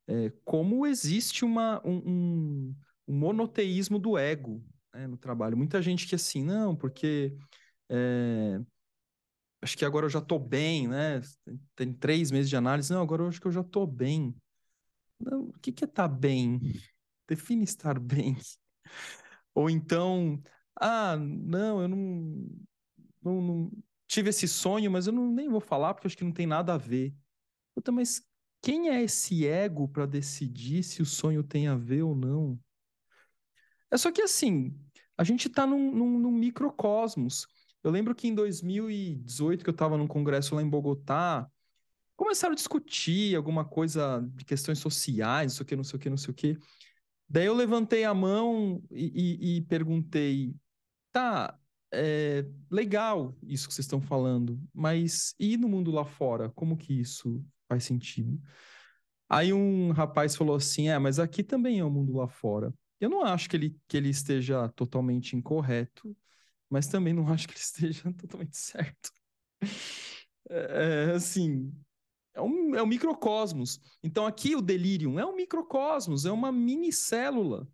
[SPEAKER 1] é, como existe uma, um, um, monoteísmo do ego né, no trabalho. Muita gente que assim, não, porque é, acho que agora eu já estou bem, né? Tem três meses de análise, não, agora eu acho que eu já estou bem. Não, o que, que é estar tá bem? Define estar bem. Ou então, ah, não, eu não, não, não, tive esse sonho, mas eu não, nem vou falar porque acho que não tem nada a ver. Puta, mas quem é esse ego para decidir se o sonho tem a ver ou não? É só que assim, a gente está num, num, num, microcosmos. Eu lembro que em 2018, que eu estava num congresso lá em Bogotá, começaram a discutir alguma coisa de questões sociais, não sei o que, não sei o que, não sei o que. Daí eu levantei a mão e, e, e perguntei, tá, é legal isso que vocês estão falando, mas e no mundo lá fora? Como que isso faz sentido? Aí um rapaz falou assim: é, mas aqui também é o mundo lá fora. Eu não acho que ele, que ele esteja totalmente incorreto, mas também não acho que ele esteja totalmente certo. É, é, assim, é um, é um microcosmos. Então aqui o delírio é um microcosmos, é uma mini célula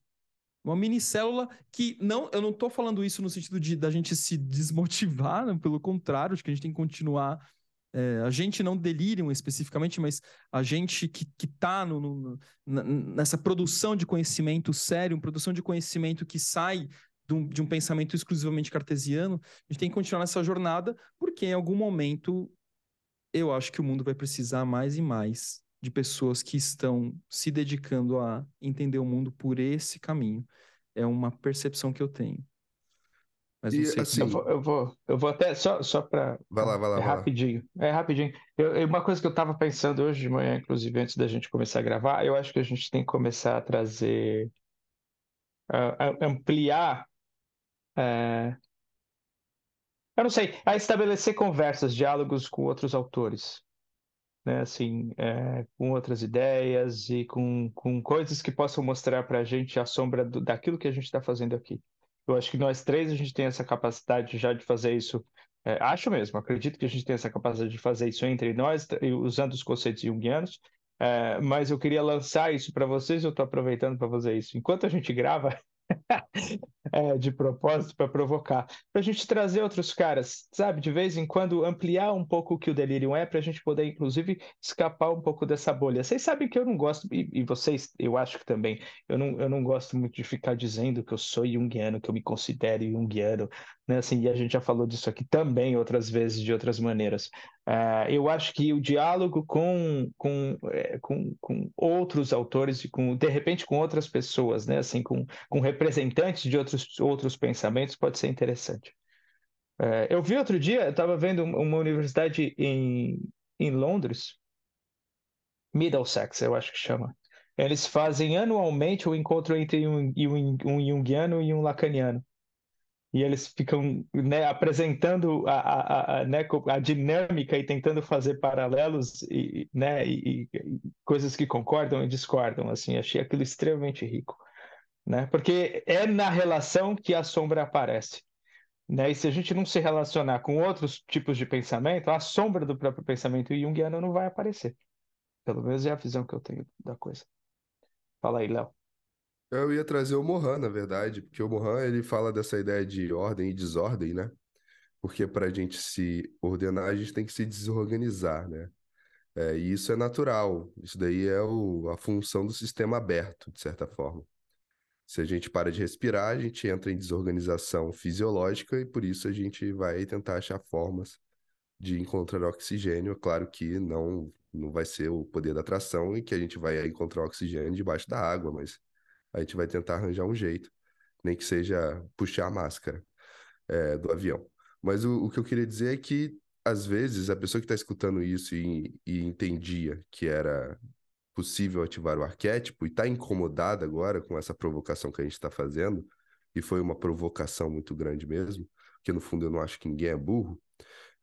[SPEAKER 1] uma minicélula que não, eu não estou falando isso no sentido de da gente se desmotivar, né? pelo contrário, acho que a gente tem que continuar. É, a gente não delirium especificamente, mas a gente que está nessa produção de conhecimento sério, produção de conhecimento que sai de um, de um pensamento exclusivamente cartesiano, a gente tem que continuar nessa jornada, porque em algum momento eu acho que o mundo vai precisar mais e mais de pessoas que estão se dedicando a entender o mundo por esse caminho. É uma percepção que eu tenho.
[SPEAKER 2] Mas não e, sei assim, eu, vou, eu, vou, eu vou até só, só para.
[SPEAKER 3] Vai lá, vai lá.
[SPEAKER 2] É vai rapidinho. Lá. É rapidinho. Eu, uma coisa que eu estava pensando hoje de manhã, inclusive antes da gente começar a gravar, eu acho que a gente tem que começar a trazer. a ampliar. É, eu não sei, a estabelecer conversas, diálogos com outros autores né, assim, é, com outras ideias e com, com coisas que possam mostrar para a gente a sombra do, daquilo que a gente está fazendo aqui. Eu acho que nós três a gente tem essa capacidade já de fazer isso. É, acho mesmo, acredito que a gente tem essa capacidade de fazer isso entre nós, usando os conceitos junguianos. É, mas eu queria lançar isso para vocês. Eu estou aproveitando para fazer isso. Enquanto a gente grava, é, de propósito para provocar, para a gente trazer outros caras, sabe? De vez em quando ampliar um pouco o que o Delirium é, para a gente poder, inclusive, escapar um pouco dessa bolha. Vocês sabem que eu não gosto, e, e, vocês, eu acho que também, eu não, eu não gosto muito de ficar dizendo que eu sou junguiano, que eu me considero junguiano, né? Assim, e a gente já falou disso aqui também outras vezes, de outras maneiras. Uh, eu acho que o diálogo com, com, é, com, com, outros autores com de repente com outras pessoas, né, assim, com, com representantes de outros, outros pensamentos pode ser interessante. Uh, eu vi outro dia, eu estava vendo uma universidade em, em Londres, Middlesex, eu acho que chama. Eles fazem anualmente o um encontro entre um, um, um Jungiano e um Lacaniano e eles ficam né, apresentando a, a, a, né, a, dinâmica e tentando fazer paralelos e, né, e, e, coisas que concordam e discordam. Assim, achei aquilo extremamente rico, né? Porque é na relação que a sombra aparece. Né? E se a gente não se relacionar com outros tipos de pensamento, a sombra do próprio pensamento junguiano não vai aparecer. Pelo menos é a visão que eu tenho da coisa. Fala aí, Léo.
[SPEAKER 3] Eu ia trazer o Mohan, na verdade, porque o Mohan ele fala dessa ideia de ordem e desordem, né? Porque para a gente se ordenar, a gente tem que se desorganizar, né? É, e isso é natural. Isso daí é o, a função do sistema aberto, de certa forma. Se a gente para de respirar, a gente entra em desorganização fisiológica e por isso a gente vai tentar achar formas de encontrar oxigênio. Claro que não, não vai ser o poder da atração e que a gente vai encontrar oxigênio debaixo da água, mas a gente vai tentar arranjar um jeito, nem que seja puxar a máscara é, do avião. Mas o, o, que eu queria dizer é que, às vezes, a pessoa que está escutando isso e, e entendia que era possível ativar o arquétipo e está incomodada agora com essa provocação que a gente está fazendo, e foi uma provocação muito grande mesmo, porque no fundo eu não acho que ninguém é burro,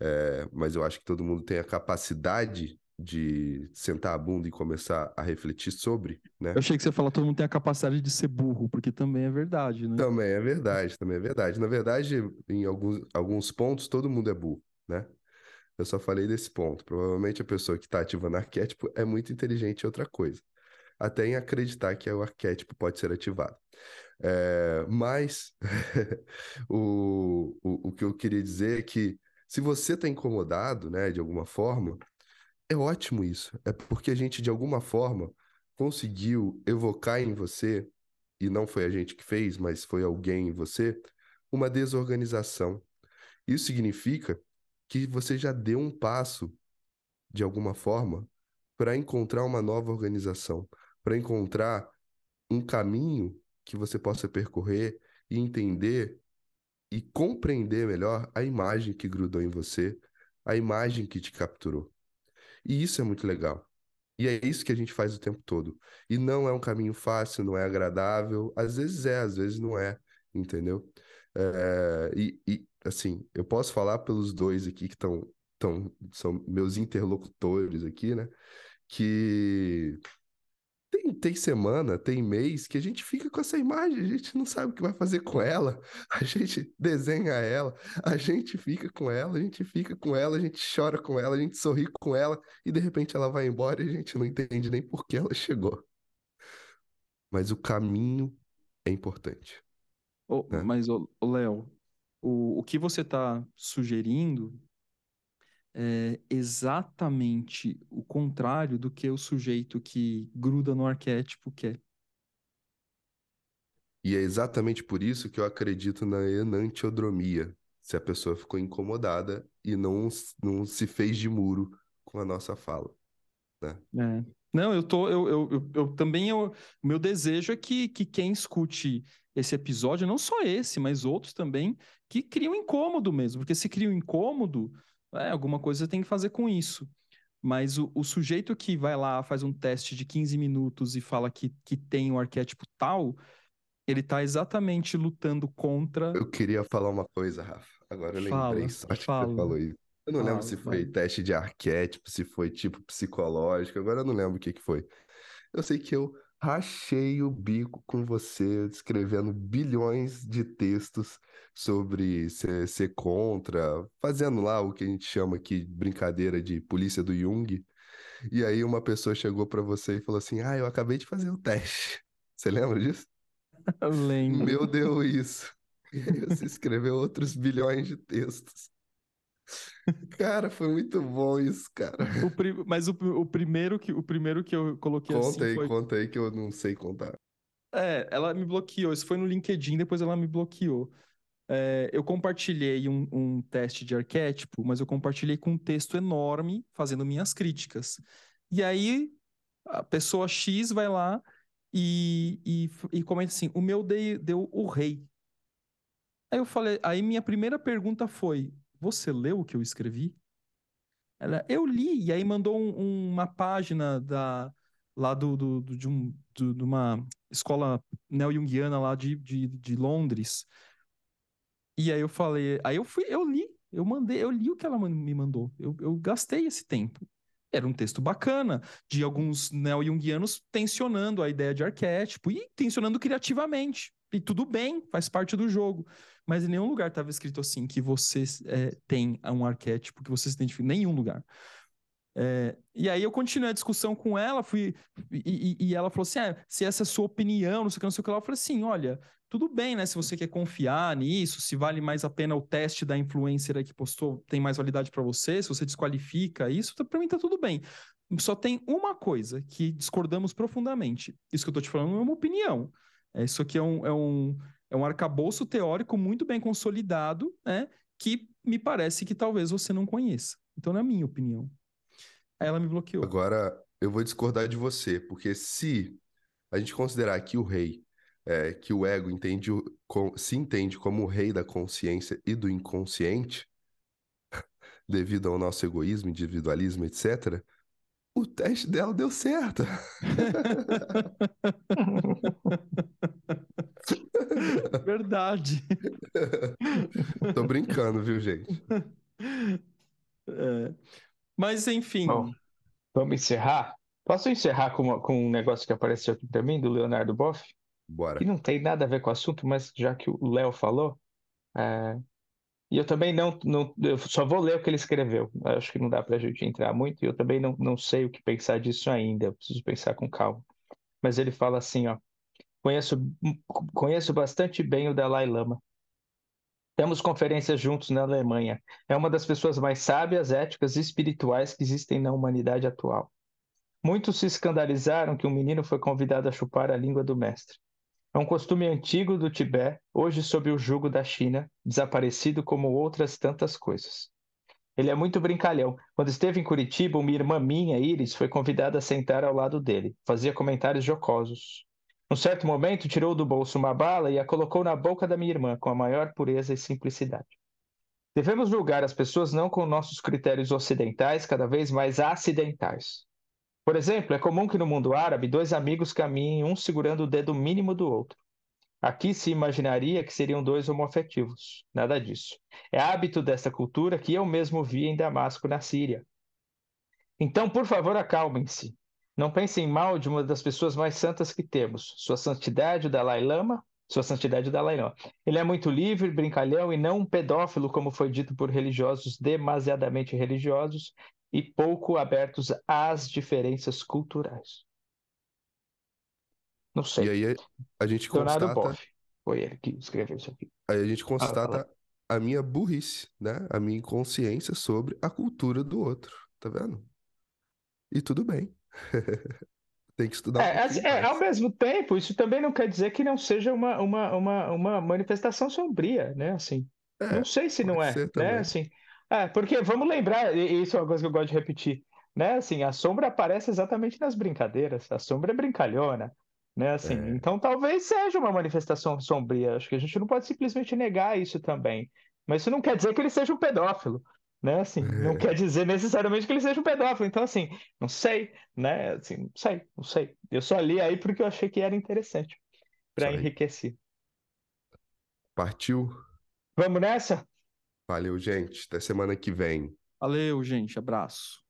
[SPEAKER 3] É, mas eu acho que todo mundo tem a capacidade de sentar a bunda e começar a refletir sobre, né?
[SPEAKER 1] Eu achei que você falou todo mundo tem a capacidade de ser burro, porque também é verdade, né?
[SPEAKER 3] Também é verdade, também é verdade. Na verdade, em alguns, alguns pontos, todo mundo é burro, né? Eu só falei desse ponto. Provavelmente a pessoa que está ativando arquétipo é muito inteligente em outra coisa. Até em acreditar que o arquétipo pode ser ativado. É, mas o, o, o que eu queria dizer é que se você está incomodado, né, de alguma forma, é ótimo isso. É porque a gente, de alguma forma, conseguiu evocar em você, e não foi a gente que fez, mas foi alguém em você, uma desorganização. Isso significa que você já deu um passo, de alguma forma, para encontrar uma nova organização, para encontrar um caminho que você possa percorrer e entender e compreender melhor a imagem que grudou em você, a imagem que te capturou. E isso é muito legal. E é isso que a gente faz o tempo todo. E não é um caminho fácil, não é agradável. Às vezes é, às vezes não é, entendeu? É, e, e, assim, eu posso falar pelos dois aqui que estão, tão, são meus interlocutores aqui, né? Que tem, tem semana, tem mês que a gente fica com essa imagem, a gente não sabe o que vai fazer com ela, a gente desenha ela, a gente fica com ela, a gente fica com ela, a gente chora com ela, a gente sorri com ela e de repente ela vai embora e a gente não entende nem por que ela chegou. Mas o caminho é importante.
[SPEAKER 1] Oh, né? Mas, oh, Léo, o, o que você está sugerindo é exatamente o contrário do que o sujeito que gruda no arquétipo quer.
[SPEAKER 3] E é exatamente por isso que eu acredito na enantiodromia. Se a pessoa ficou incomodada e não, não se fez de muro com a nossa fala. Né?
[SPEAKER 1] É. Não, eu tô. Eu, eu, eu, eu também. Eu, o meu desejo é que, que quem escute esse episódio, não só esse, mas outros também, que criam incômodo mesmo. Porque se cria um incômodo, é, alguma coisa você tem que fazer com isso. Mas o, o, sujeito que vai lá, faz um teste de 15 minutos e fala que, que tem um arquétipo tal, ele está exatamente lutando contra.
[SPEAKER 3] Eu queria falar uma coisa, Rafa. Agora eu
[SPEAKER 1] fala,
[SPEAKER 3] lembrei,
[SPEAKER 1] só que fala.
[SPEAKER 3] você falou isso. Eu não fala, lembro se foi teste de arquétipo, se foi tipo psicológico, agora eu não lembro o que, que foi. Eu sei que eu rachei o bico com você, escrevendo bilhões de textos sobre ser, ser, contra, fazendo lá o que a gente chama aqui de brincadeira de polícia do Jung. E aí uma pessoa chegou para você e falou assim: "Ah, eu acabei de fazer o teste". Você lembra disso?
[SPEAKER 1] Eu lembro.
[SPEAKER 3] Meu Deus, isso. E aí você escreveu outros bilhões de textos. Cara, foi muito bom isso, cara.
[SPEAKER 1] O pri... Mas o, o, primeiro que, o primeiro que eu coloquei
[SPEAKER 3] conta
[SPEAKER 1] assim
[SPEAKER 3] aí,
[SPEAKER 1] foi...
[SPEAKER 3] Conta aí que eu não sei contar.
[SPEAKER 1] É, ela me bloqueou. Isso foi no LinkedIn, depois ela me bloqueou. É, eu compartilhei um, um, teste de arquétipo, mas eu compartilhei com um texto enorme, fazendo minhas críticas. E aí, a pessoa X vai lá e, e, e comenta assim: o meu deu, deu o rei. Aí eu falei, aí minha primeira pergunta foi: você leu o que eu escrevi? Ela, eu li, e aí mandou um, uma página da, lá do, do, do de, um, do, de uma escola neo-jungiana lá de, de, de Londres. E aí eu falei, aí eu fui, eu li, eu mandei, eu li o que ela me mandou. Eu, eu gastei esse tempo. Era um texto bacana, de alguns neo-jungianos tensionando a ideia de arquétipo e tensionando criativamente. E tudo bem, faz parte do jogo. Mas em nenhum lugar estava escrito assim que você é, tem um arquétipo que você se identifica. Em nenhum lugar. É, e aí eu continuei a discussão com ela, fui e, e, e ela falou assim: ah, se essa é a sua opinião, não sei o que, não sei o que lá. Eu falei assim: olha, tudo bem, né? Se você quer confiar nisso, se vale mais a pena o teste da influencer aí que postou, tem mais validade para você, se você desqualifica isso, tá, para mim tá tudo bem. Só tem uma coisa que discordamos profundamente. Isso que eu tô te falando é uma opinião. É, isso aqui é um, é um, é um arcabouço teórico muito bem consolidado, né? Que me parece que talvez você não conheça. Então, na minha opinião. Aí ela me bloqueou.
[SPEAKER 3] Agora, eu vou discordar de você, porque se a gente considerar que o rei, é, que o ego entende, se entende como o rei da consciência e do inconsciente, devido ao nosso egoísmo, individualismo, etc., o teste dela deu certo.
[SPEAKER 1] Verdade.
[SPEAKER 3] Tô brincando, viu, gente?
[SPEAKER 1] É. Mas, enfim. Bom,
[SPEAKER 2] vamos encerrar? Posso encerrar com, com um negócio que apareceu aqui mim, do Leonardo Boff?
[SPEAKER 3] Bora.
[SPEAKER 2] Que não tem nada a ver com o assunto, mas já que o Léo falou. É... E eu também não, não. Eu só vou ler o que ele escreveu. Acho que não dá para a gente entrar muito. E eu também não, não sei o que pensar disso ainda. Eu preciso pensar com calma. Mas ele fala assim: ó. Conheço, conheço bastante bem o Dalai Lama. Temos conferências juntos na Alemanha. É uma das pessoas mais sábias, éticas e espirituais que existem na humanidade atual. Muitos se escandalizaram que um menino foi convidado a chupar a língua do mestre. É um costume antigo do Tibete, hoje sob o jugo da China, desaparecido como outras tantas coisas. Ele é muito brincalhão. Quando esteve em Curitiba, uma irmã minha, Iris, foi convidada a sentar ao lado dele. Fazia comentários jocosos. Num certo momento, tirou do bolso uma bala e a colocou na boca da minha irmã, com a maior pureza e simplicidade. Devemos julgar as pessoas não com nossos critérios ocidentais, cada vez mais acidentais. Por exemplo, é comum que no mundo árabe dois amigos caminhem um segurando o dedo mínimo do outro. Aqui se imaginaria que seriam dois homoafetivos. Nada disso. É hábito desta cultura que eu mesmo vi em Damasco, na Síria. Então, por favor, acalmem-se. Não pensem mal de uma das pessoas mais santas que temos, Sua Santidade o Dalai Lama, Sua Santidade o Dalai Lama. Ele é muito livre, brincalhão e não um pedófilo, como foi dito por religiosos demasiadamente religiosos e pouco abertos às diferenças culturais. Não sei.
[SPEAKER 3] E aí a gente Leonardo constata... Boff,
[SPEAKER 2] foi ele que escreveu isso aqui.
[SPEAKER 3] Aí a gente constata ah, a minha burrice, né? A minha inconsciência sobre a cultura do outro, tá vendo? E tudo bem. Tem que estudar.
[SPEAKER 2] É, um assim, é, ao mesmo tempo, isso também não quer dizer que não seja uma, uma, uma, uma manifestação sombria, né? Assim, é, não sei se não é, né? Assim, é, porque vamos lembrar, isso é uma coisa que eu gosto de repetir, né? Assim, a sombra aparece exatamente nas brincadeiras. A sombra é brincalhona, né? Assim, é. então talvez seja uma manifestação sombria. Acho que a gente não pode simplesmente negar isso também. Mas isso não quer dizer que ele seja um pedófilo né? Assim, não é. quer dizer necessariamente que ele seja um pedófilo. Então, assim, não sei, né? Assim, não sei, não sei. Eu só li aí porque eu achei que era interessante para enriquecer.
[SPEAKER 3] Partiu?
[SPEAKER 2] Vamos nessa?
[SPEAKER 3] Valeu, gente. Até semana que vem.
[SPEAKER 1] Valeu, gente. Abraço.